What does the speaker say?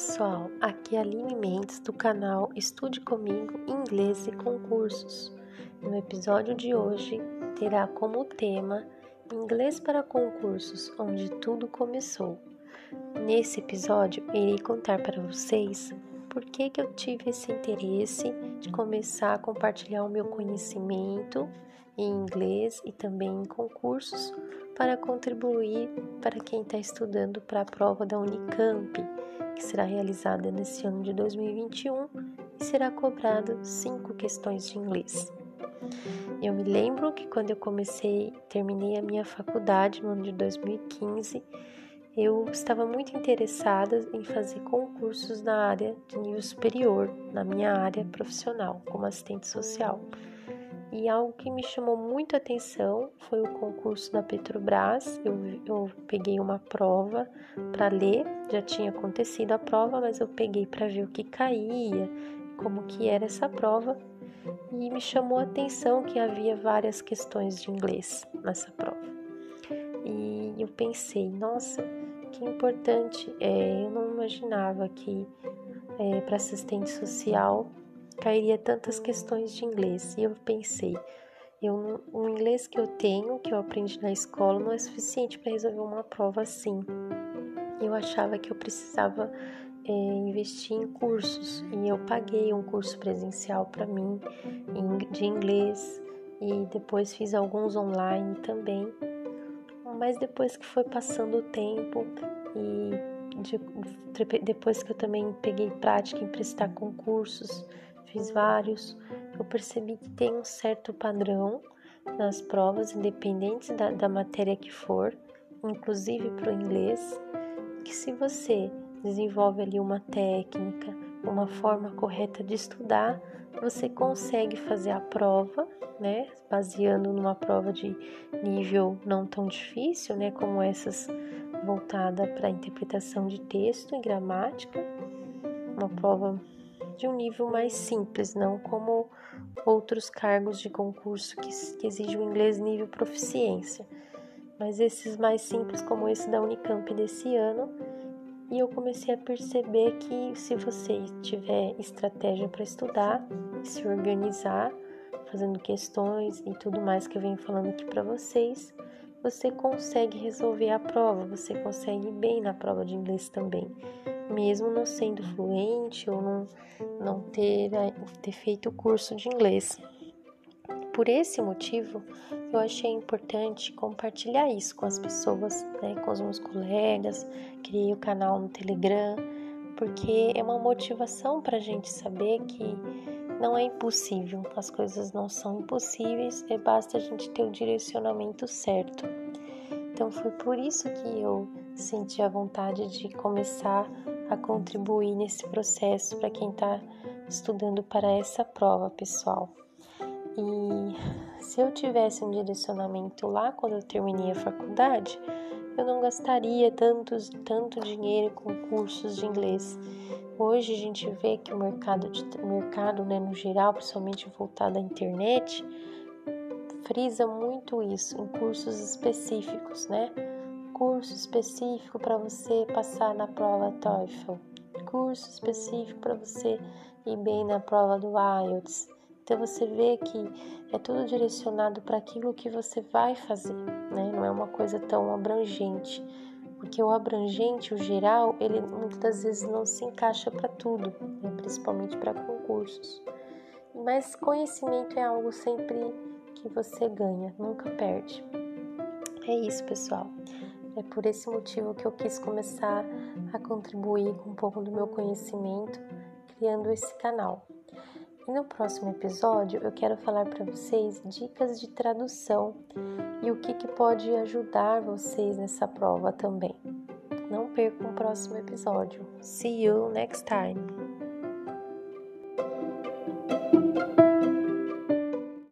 pessoal, aqui é a Aline Mendes do canal Estude Comigo Inglês e Concursos. No episódio de hoje terá como tema Inglês para Concursos, onde tudo começou. Nesse episódio irei contar para vocês por que, que eu tive esse interesse de começar a compartilhar o meu conhecimento em inglês e também em concursos para contribuir para quem está estudando para a prova da Unicamp, que será realizada nesse ano de 2021 e será cobrado cinco questões de inglês. Eu me lembro que quando eu comecei, terminei a minha faculdade no ano de 2015, eu estava muito interessada em fazer concursos na área de nível superior, na minha área profissional, como assistente social. E algo que me chamou muito atenção foi o concurso da Petrobras. Eu, eu peguei uma prova para ler, já tinha acontecido a prova, mas eu peguei para ver o que caía, como que era essa prova, e me chamou a atenção que havia várias questões de inglês nessa prova. E eu pensei, nossa, que importante! É, eu não imaginava que é, para assistente social cairia tantas questões de inglês. E eu pensei, eu, o inglês que eu tenho, que eu aprendi na escola, não é suficiente para resolver uma prova assim. Eu achava que eu precisava é, investir em cursos e eu paguei um curso presencial para mim de inglês e depois fiz alguns online também. Mas depois que foi passando o tempo e de, depois que eu também peguei prática em prestar concursos, fiz vários, eu percebi que tem um certo padrão nas provas, independentes da, da matéria que for, inclusive para o inglês, que se você desenvolve ali uma técnica, uma forma correta de estudar, você consegue fazer a prova, né, baseando numa prova de nível não tão difícil, né, como essas voltada para interpretação de texto e gramática, uma prova de um nível mais simples, não como outros cargos de concurso que, que exigem o inglês nível proficiência, mas esses mais simples, como esse da Unicamp desse ano. E eu comecei a perceber que se você tiver estratégia para estudar, se organizar, fazendo questões e tudo mais que eu venho falando aqui para vocês, você consegue resolver a prova, você consegue ir bem na prova de inglês também, mesmo não sendo fluente ou não, não ter, eh, ter feito o curso de inglês. Por esse motivo, eu achei importante compartilhar isso com as pessoas, né, com os meus colegas, criei o canal no Telegram, porque é uma motivação para a gente saber que não é impossível, as coisas não são impossíveis, é basta a gente ter o direcionamento certo. Então foi por isso que eu senti a vontade de começar a contribuir nesse processo para quem está estudando para essa prova, pessoal. E se eu tivesse um direcionamento lá quando eu terminei a faculdade, eu não gastaria tanto, tanto dinheiro com cursos de inglês. Hoje a gente vê que o mercado, de, mercado né, no geral, principalmente voltado à internet, frisa muito isso em cursos específicos, né? Curso específico para você passar na prova TOEFL, curso específico para você ir bem na prova do IELTS. Então você vê que é tudo direcionado para aquilo que você vai fazer, né? Não é uma coisa tão abrangente porque o abrangente, o geral, ele muitas vezes não se encaixa para tudo, né? principalmente para concursos. Mas conhecimento é algo sempre que você ganha, nunca perde. É isso, pessoal. É por esse motivo que eu quis começar a contribuir com um pouco do meu conhecimento, criando esse canal. E no próximo episódio eu quero falar para vocês dicas de tradução e o que, que pode ajudar vocês nessa prova também. Não percam o próximo episódio. See you next time!